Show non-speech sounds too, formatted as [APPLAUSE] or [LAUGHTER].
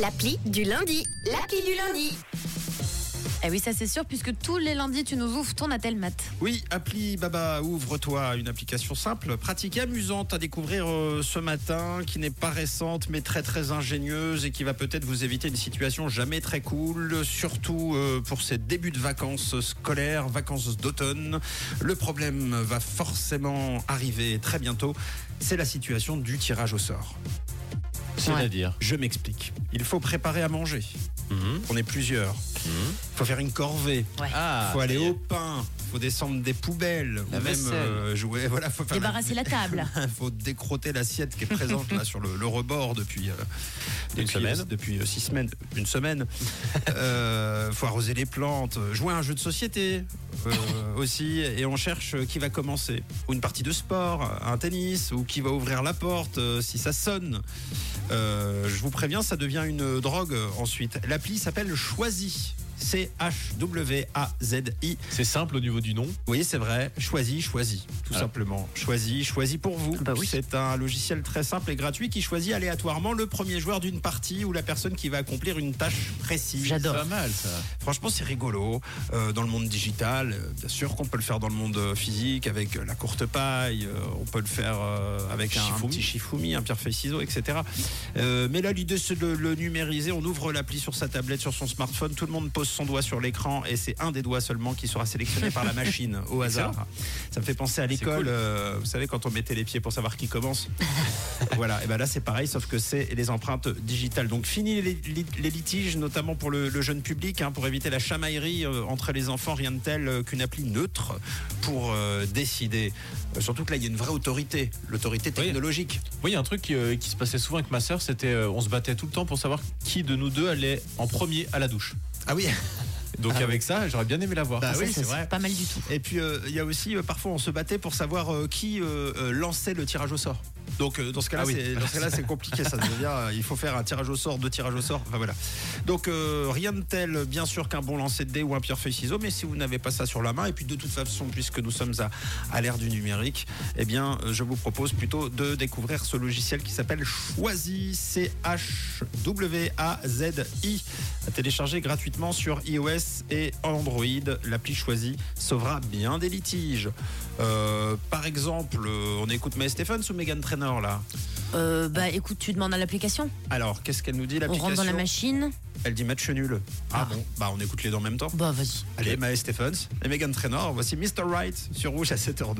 L'appli du lundi. L'appli du lundi. Eh oui, ça c'est sûr, puisque tous les lundis, tu nous ouvres ton attel mat. Oui, appli Baba, ouvre-toi, une application simple, pratique et amusante à découvrir euh, ce matin, qui n'est pas récente, mais très très ingénieuse et qui va peut-être vous éviter une situation jamais très cool, surtout euh, pour ces débuts de vacances scolaires, vacances d'automne. Le problème va forcément arriver très bientôt, c'est la situation du tirage au sort. C'est-à-dire Je m'explique. Il faut préparer à manger. Mhm. On est plusieurs. Il faut faire une corvée. Ouais. Ah, Il faut aller au pain. Il faut descendre des poubelles. La ou même euh, jouer. [LAUGHS] Voilà, faut faire Débarrasser la table. Il [LAUGHS] faut décrotter l'assiette qui est présente là [LAUGHS] sur le, le rebord depuis, euh, Une depuis, semaine. depuis euh, six semaines, une semaine. Euh, faut arroser les plantes, jouer à un jeu de société euh, aussi, et on cherche euh, qui va commencer. Ou une partie de sport, un tennis, ou qui va ouvrir la porte euh, si ça sonne. Euh, je vous préviens, ça devient une drogue euh, ensuite. L'appli s'appelle Choisi. C-H-W-A-Z-I. C'est simple au niveau du nom. Oui, c'est vrai. Choisi, choisi, tout Ah. simplement. Choisi, choisi pour vous. Bah oui. C'est un logiciel très simple et gratuit qui choisit aléatoirement le premier joueur d'une partie ou la personne qui va accomplir une tâche précise. J'adore. Pas mal ça. Franchement, c'est rigolo. Euh, dans le monde digital, euh, bien sûr qu'on peut le faire dans le monde euh, physique avec la courte paille. euh, on peut le faire euh, avec un, Shifumi. petit Shifumi, un pierre feuille ciseaux, etc. Euh, mais là, l'idée c'est de le numériser. On ouvre l'appli sur sa tablette, sur son smartphone. Tout le monde pose son doigt sur l'écran et c'est un des doigts seulement qui sera sélectionné par la machine au [LAUGHS] hasard. Ça me fait penser à l'école. cool. euh, vous savez quand on mettait les pieds pour savoir qui commence. [LAUGHS] voilà. Et ben là, c'est pareil, sauf que c'est les empreintes digitales. Donc fini les, litiges, notamment pour le, le jeune public, hein, pour éviter la chamaillerie euh, entre les enfants. Rien de tel euh, qu'une appli neutre pour décider. Surtout que là, il y a une vraie autorité, l'autorité technologique. Oui, il y a un truc qui, qui se passait souvent avec ma sœur, c'était on se battait tout le temps pour savoir qui de nous deux allait en premier à la douche. Ah oui. Donc Ah avec ça, j'aurais bien aimé la voir. Bah Ça, oui, c'est vrai. Pas mal du tout. Et puis euh, il y a aussi euh, parfois on se battait pour savoir euh, qui lançait le tirage au sort. Donc euh, dans ce cas-là, Ah oui. c'est, dans ce cas-là, c'est compliqué. Ça devient, [LAUGHS] euh, il faut faire un tirage au sort, deux tirages au sort. Enfin voilà. Donc euh, rien de tel, bien sûr, qu'un bon lancer de dés ou un pierre feuille ciseaux. Mais si vous n'avez pas ça sur la main, et puis de toute façon, puisque nous sommes à, à l'ère du numérique, eh bien, je vous propose plutôt de découvrir ce logiciel qui s'appelle Choisi, C H W A Z I, à télécharger gratuitement sur iOS et Android. L'appli Choisi sauvera bien des litiges. Euh, par exemple, on écoute May Stephens ou Megan Trainor là Euh, bah écoute, tu demandes à l'application. Alors, qu'est-ce qu'elle nous dit On l'application rentre dans la machine. Elle dit match nul. Ah, Ah. bon, bah on écoute les deux en même temps. Bah vas-y. Allez, Mae Stephens et Megan Trainor, voici Mr. Right sur Rouge à 7h12.